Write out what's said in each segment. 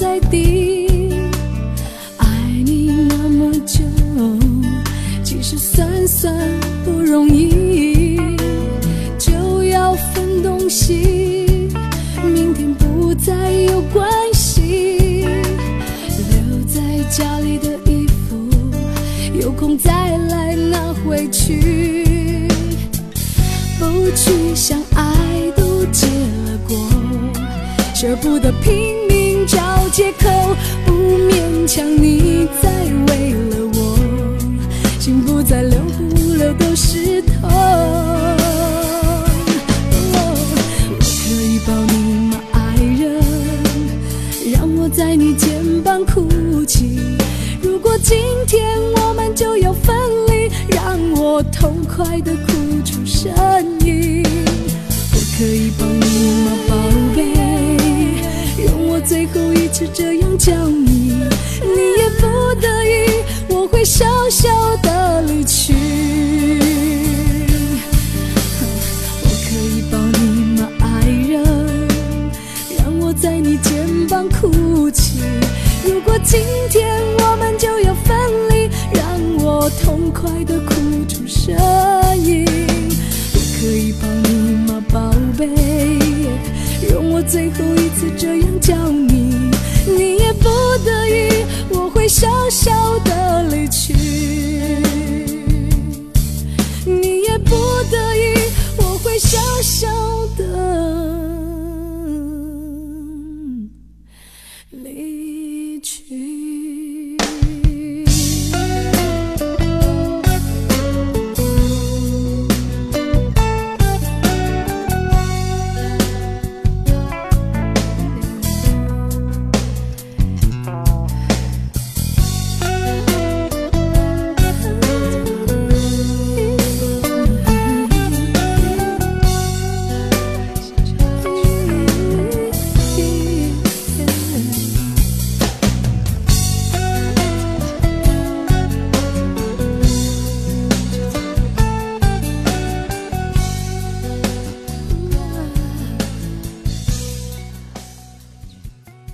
在地痛快的哭出声音。我可以抱你吗，宝贝？用我最后一次这样叫你。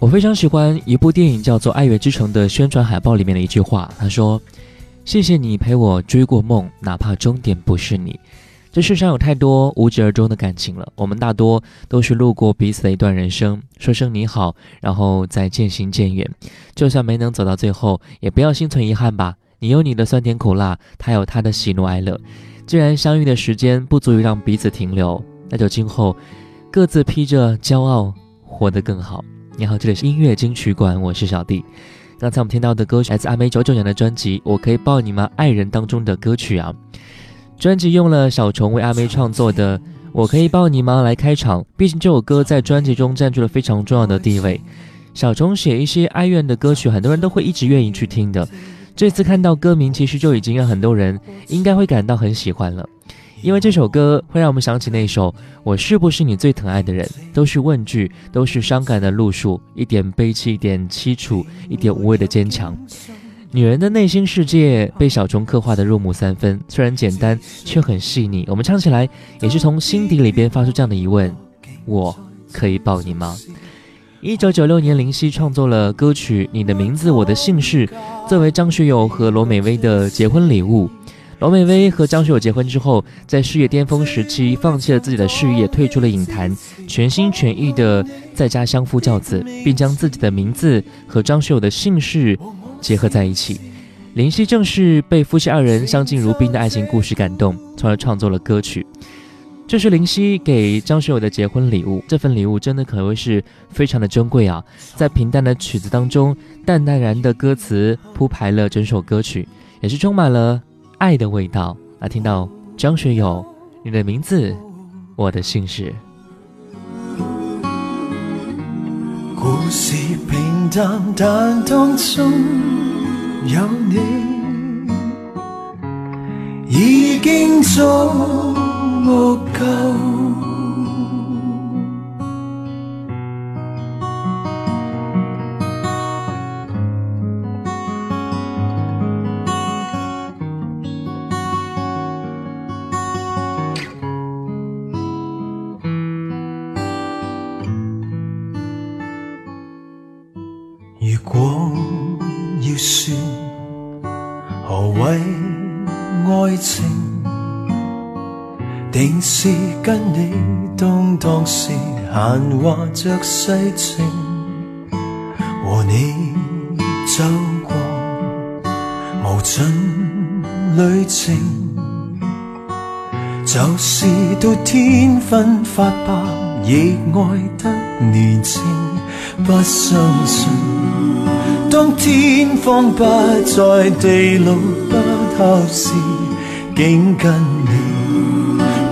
我非常喜欢一部电影叫做《爱乐之城》的宣传海报里面的一句话，他说：“谢谢你陪我追过梦，哪怕终点不是你。”这世上有太多无疾而终的感情了，我们大多都是路过彼此的一段人生，说声你好，然后再渐行渐远。就算没能走到最后，也不要心存遗憾吧。你有你的酸甜苦辣，他有他的喜怒哀乐。既然相遇的时间不足以让彼此停留，那就今后各自披着骄傲，活得更好。你好，这里是音乐金曲馆，我是小弟。刚才我们听到的歌曲来自阿妹九九年的专辑《我可以抱你吗》，爱人当中的歌曲啊。专辑用了小虫为阿妹创作的《我可以抱你吗》来开场，毕竟这首歌在专辑中占据了非常重要的地位。小虫写一些哀怨的歌曲，很多人都会一直愿意去听的。这次看到歌名，其实就已经让很多人应该会感到很喜欢了。因为这首歌会让我们想起那首《我是不是你最疼爱的人》，都是问句，都是伤感的路数，一点悲戚，一点凄楚，一点无谓的坚强。女人的内心世界被小虫刻画的入木三分，虽然简单，却很细腻。我们唱起来也是从心底里边发出这样的疑问：我可以抱你吗？一九九六年，林夕创作了歌曲《你的名字我的姓氏》，作为张学友和罗美薇的结婚礼物。罗美薇和张学友结婚之后，在事业巅峰时期，放弃了自己的事业，退出了影坛，全心全意的在家相夫教子，并将自己的名字和张学友的姓氏。结合在一起，林夕正是被夫妻二人相敬如宾的爱情故事感动，从而创作了歌曲。这是林夕给张学友的结婚礼物，这份礼物真的可谓是非常的珍贵啊！在平淡的曲子当中，淡淡然的歌词铺排了整首歌曲，也是充满了爱的味道。来听到张学友，你的名字，我的姓氏。故事平淡，但当中有你，已经足够定是。跟你当当时闲话着世情，和你走过无尽旅程，就是到天昏发白，亦爱得年轻。不相信，当天荒不再，地老不透时，竟跟你。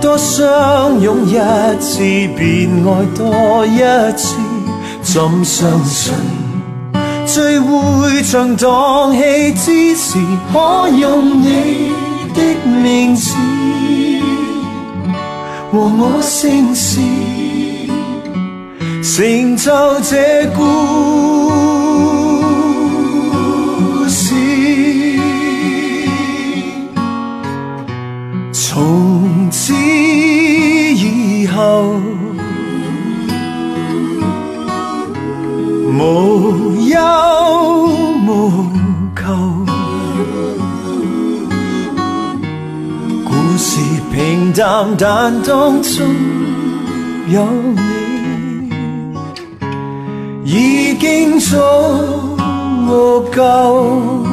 多相拥一次，便爱多一次。怎相信，聚会像荡气之时，可用你的名字和我姓氏，成就这故事。从此以后无忧无求，故事平淡，但当中有你，已经足够。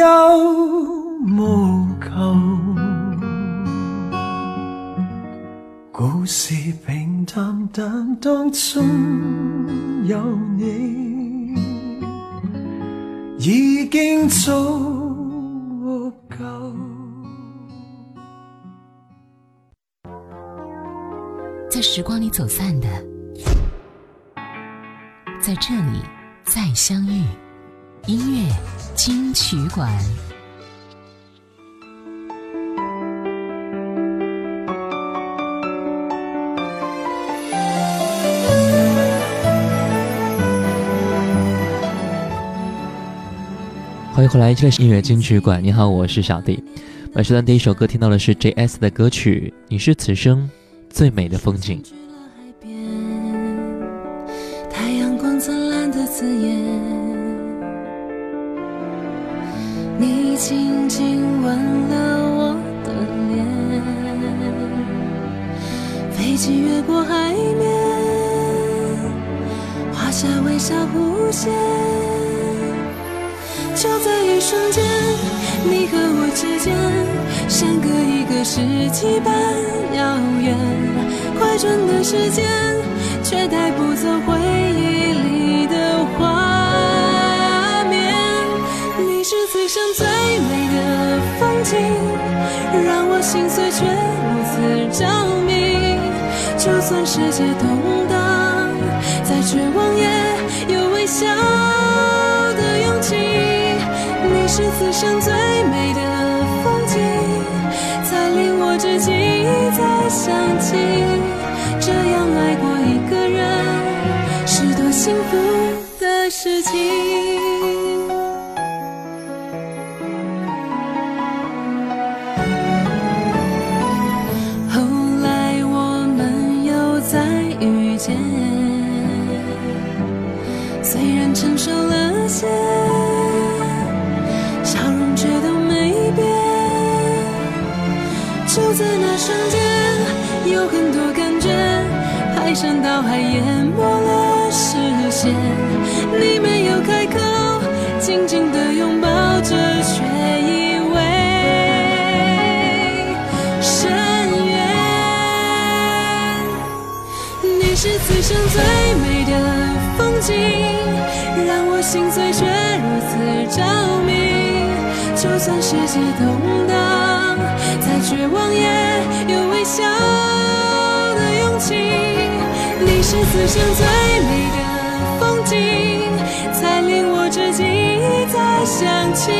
无忧无求，故事平淡，但当中有你，已经足够。在时光里走散的。在这里再相遇，音乐金曲馆。欢迎回来，这里是音乐金曲馆。你好，我是小弟。本时段第一首歌听到的是 J.S 的歌曲《你是此生最美的风景》。字眼。亲吻了我的脸，飞机越过海面，画下微笑弧线。就在一瞬间，你和我之间，相隔一个世纪般遥远。快转的时间，却带不走回忆里的画面。你是此生最的风景，让我心碎却如此着迷。就算世界动荡，再绝望也有微笑的勇气。你是此生排山倒海淹没了视线。你没有开口，紧紧地拥抱着，却以为深渊。你是此生最美的风景，让我心碎却如此着迷。就算世界动荡，再绝望也有微笑。是此生最美的风景，才令我至今一再想起，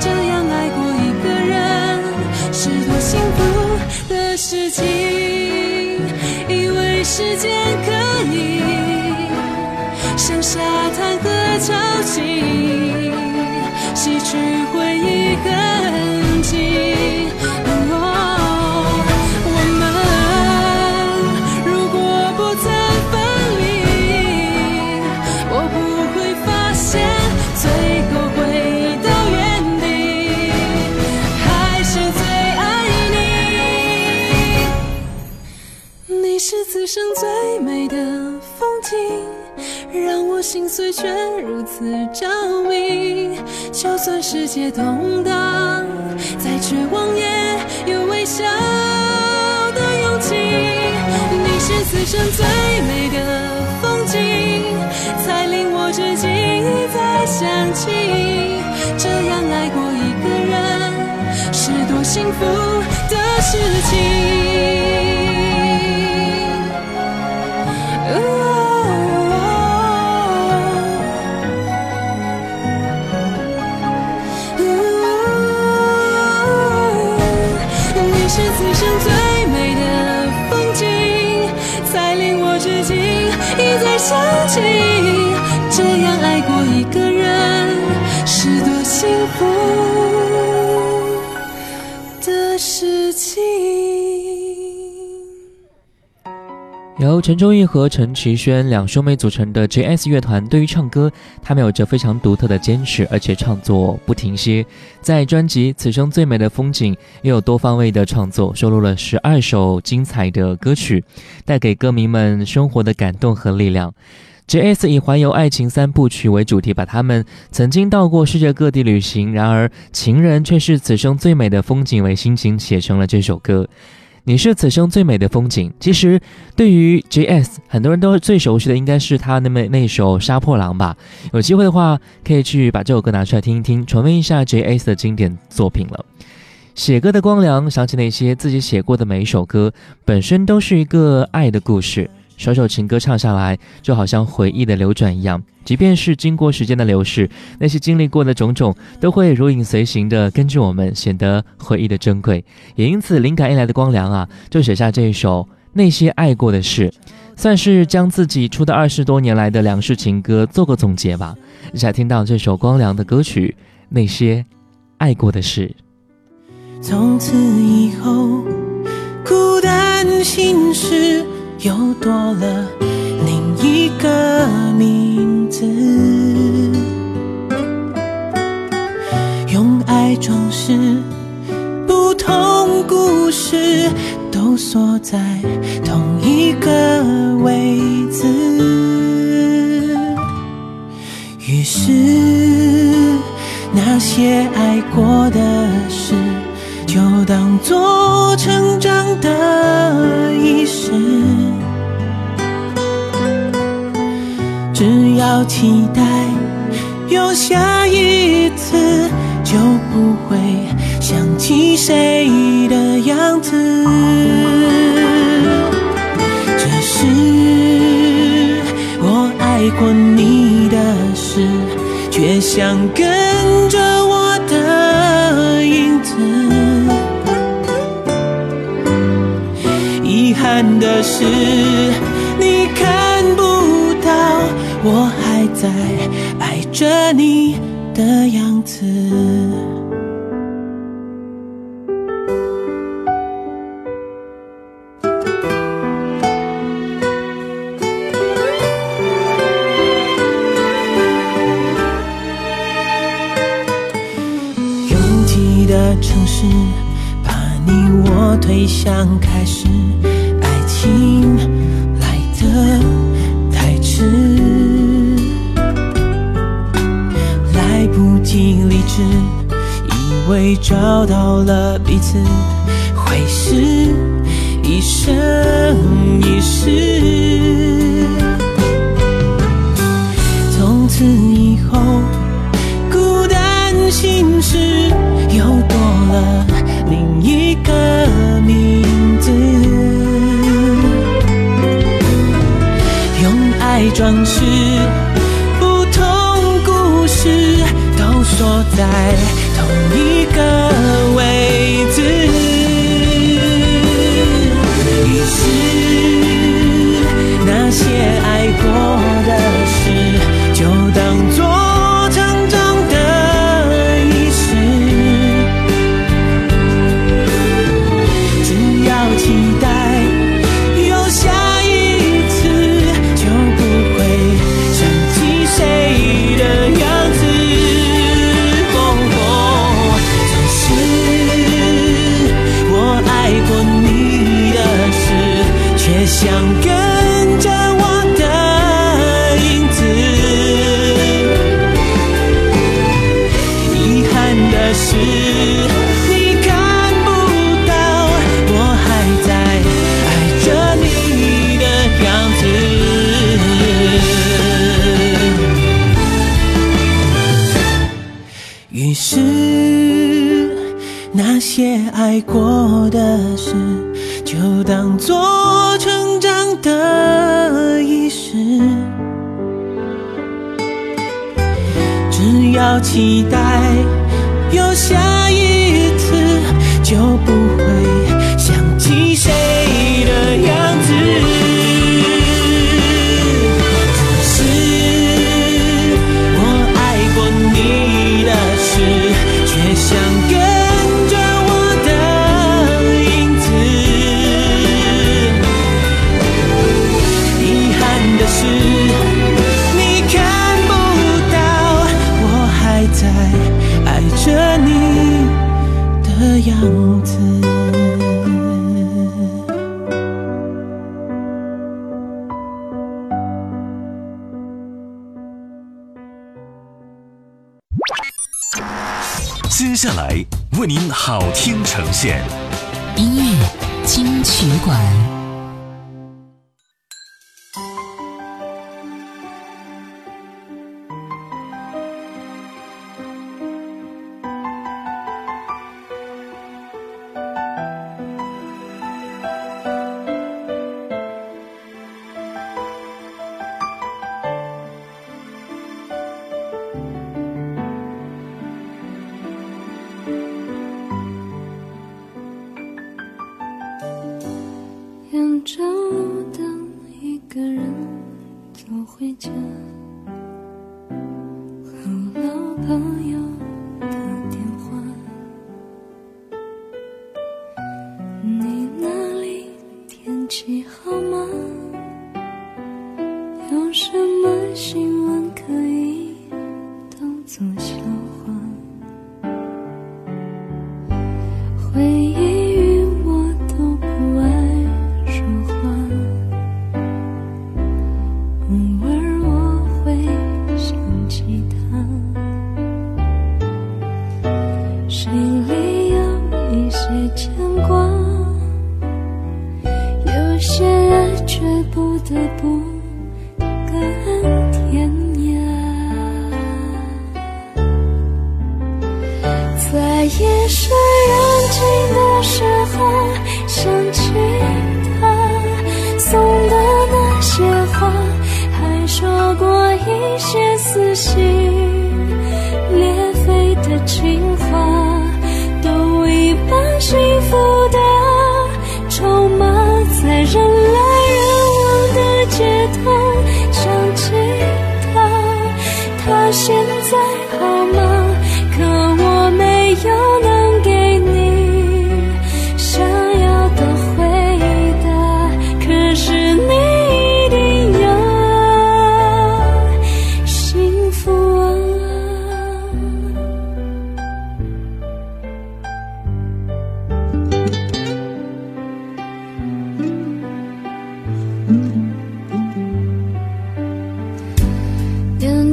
这样爱过一个人是多幸福的事情。以为时间可以像沙滩和潮汐洗去回忆和却如此着迷。就算世界动荡，再绝望也有微笑的勇气。你是此生最美的风景，才令我至今一再想起，这样爱过一个人是多幸福的事情。由陈忠义和陈绮轩两兄妹组成的 J.S 乐团，对于唱歌，他们有着非常独特的坚持，而且创作不停歇。在专辑《此生最美的风景》也有多方位的创作，收录了十二首精彩的歌曲，带给歌迷们生活的感动和力量。J.S 以环游爱情三部曲为主题，把他们曾经到过世界各地旅行，然而情人却是此生最美的风景为心情写成了这首歌。你是此生最美的风景。其实，对于 J.S，很多人都最熟悉的应该是他那么那首《杀破狼》吧。有机会的话，可以去把这首歌拿出来听一听，重温一下 J.S 的经典作品了。写歌的光良，想起那些自己写过的每一首歌，本身都是一个爱的故事。首首情歌唱下来，就好像回忆的流转一样。即便是经过时间的流逝，那些经历过的种种，都会如影随形的跟着我们，显得回忆的珍贵。也因此，灵感一来的光良啊，就写下这一首《那些爱过的事》，算是将自己出道二十多年来的两世情歌做个总结吧。一起来听到这首光良的歌曲《那些爱过的事》。从此以后，孤单心事又多了另一个名字。用爱装饰不同故事，都锁在同一个位置。于是，那些爱过的事，就当作成长的仪式。好期待有下一次，就不会想起谁的样子。这是我爱过你的事，却想跟着我的影子。遗憾的是，在爱着你的样子。拥挤的城市，把你我推向开始，为找到了彼此，会是一生一世。从此以后。孤单心事又多了另一个名字，用爱装饰不同故事，都锁在一个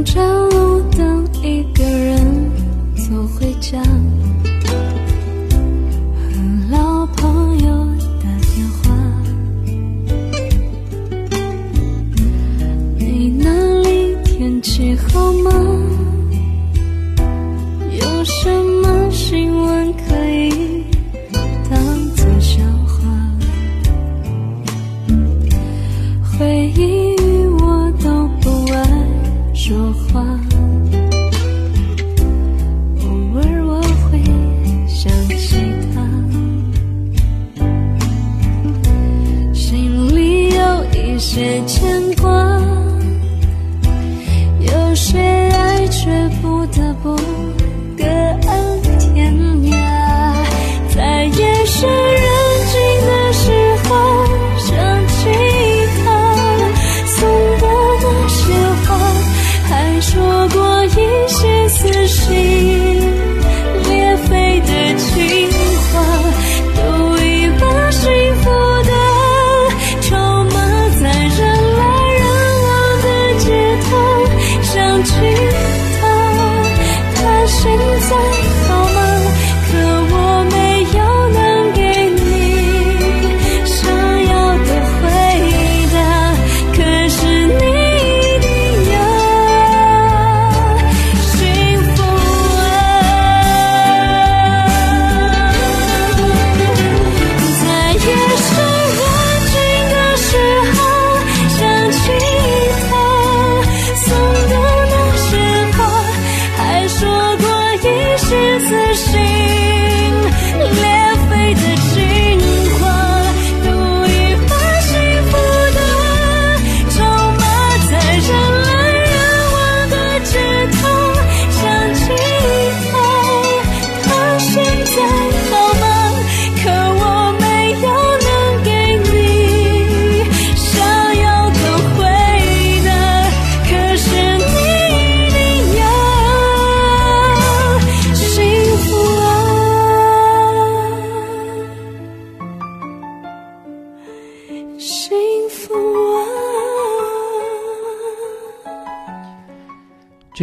沿着路灯，一个人走回家，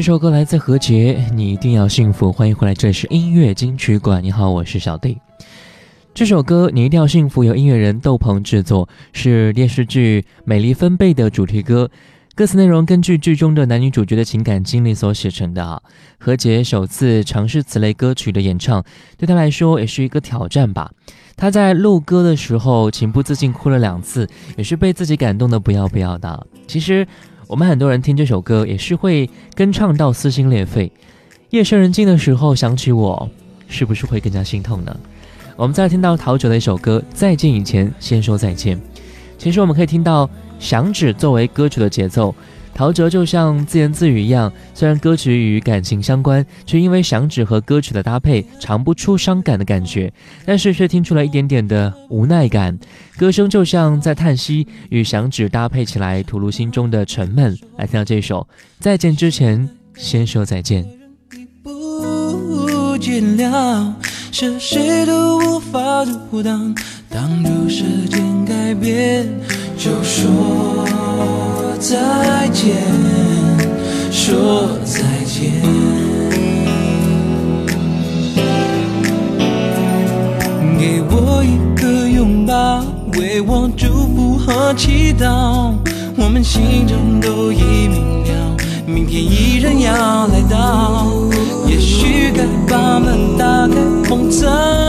这首歌来自何洁，你一定要幸福。欢迎回来，这里是音乐金曲馆。你好，我是小弟。这首歌《你一定要幸福》由音乐人窦鹏制作，是电视剧《美丽分贝》的主题歌。歌词内容根据剧中的男女主角的情感经历所写成的啊。何洁首次尝试此类歌曲的演唱，对她来说也是一个挑战吧。她在录歌的时候情不自禁哭了两次，也是被自己感动的不要不要的。其实我们很多人听这首歌也是会跟唱到撕心裂肺。夜深人静的时候想起我，是不是会更加心痛呢？我们再听到陶喆的一首歌《再见以前先说再见》。其实我们可以听到响指作为歌曲的节奏，陶喆就像自言自语一样。虽然歌曲与感情相关，却因为响指和歌曲的搭配，尝不出伤感的感觉，但是却听出了一点点的无奈感。歌声就像在叹息，与响指搭配起来，吐露心中的沉闷。来听到这首《再见之前先说再见》。不见了，着谁都无法阻挡。挡住时间改变，就说再见，说再见。给我一个拥抱，为我祝福和祈祷，我们心中都已明了，明天依然要来到。也许该把门。怎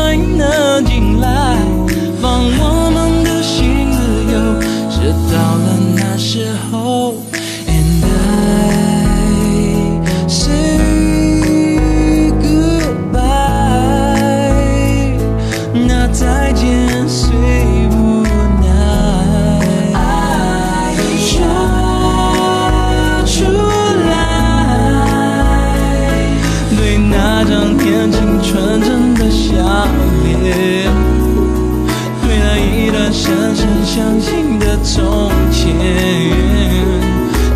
前，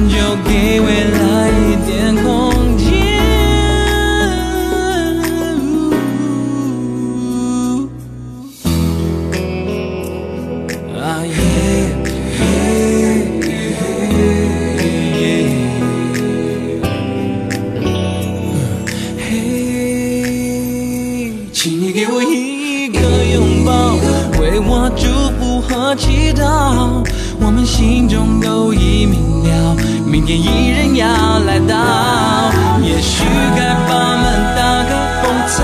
就给未来一点空间。啊耶嘿，请你给我一个拥抱，为我祝福和祈祷。我们心中都已明了，明天依然要来到。也许该把门打开，风采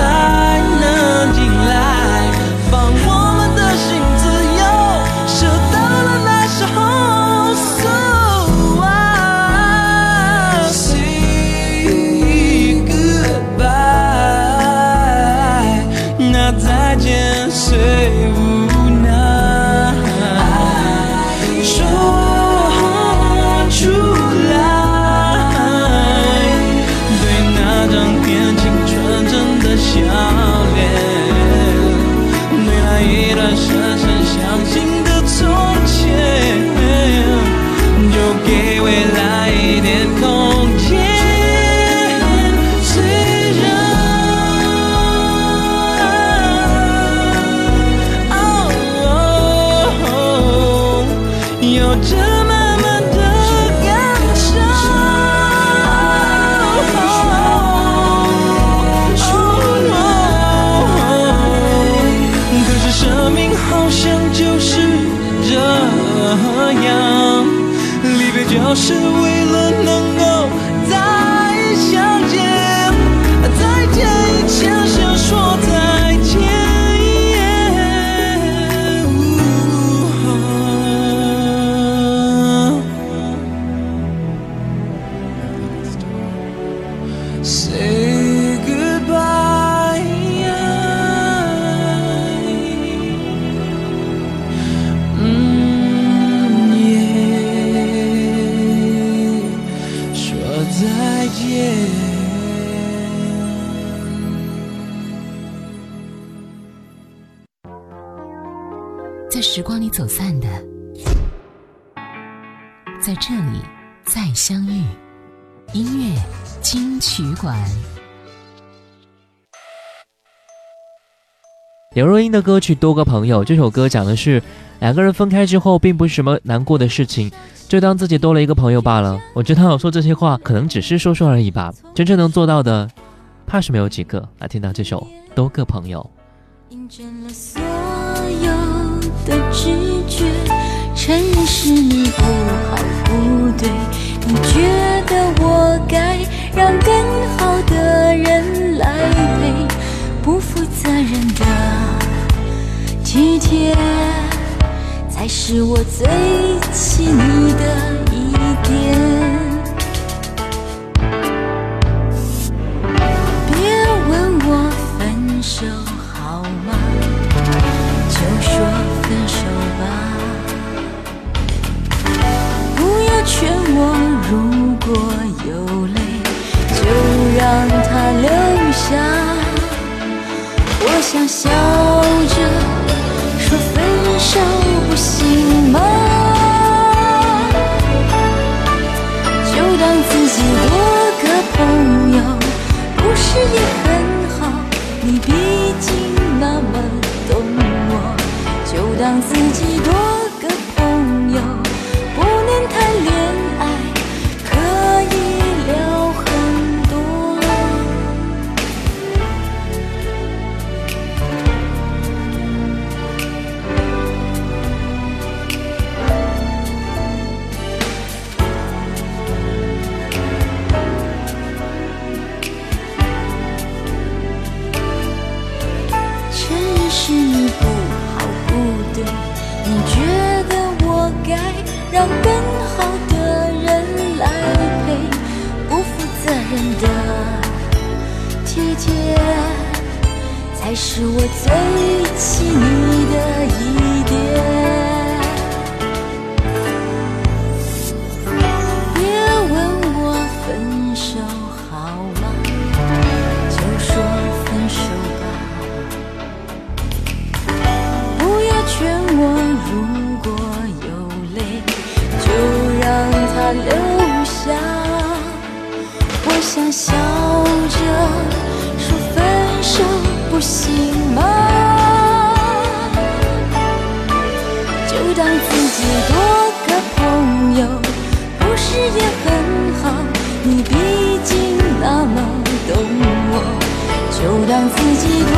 这慢慢的感受。可是生命好像就是这样，离别就是为了能在时光里走散的，在这里再相遇。音乐金曲馆。刘若英的歌曲《多个朋友》这首歌讲的是两个人分开之后，并不是什么难过的事情，就当自己多了一个朋友罢了。我知道我说这些话可能只是说说而已吧，真正能做到的，怕是没有几个。来听到这首《多个朋友》。直觉，承认是你不好不对，你觉得我该让更好的人来陪，不负责任的体贴，才是我最气你的一点。想笑着说分手不行吗？就当自己多个朋友，不是也很好？你毕竟那么懂我，就当自己多该让更好的人来陪，不负责任的体贴，才是我最亲密的依笑着说分手不行吗？就当自己多个朋友，不是也很好？你毕竟那么懂我，就当自己多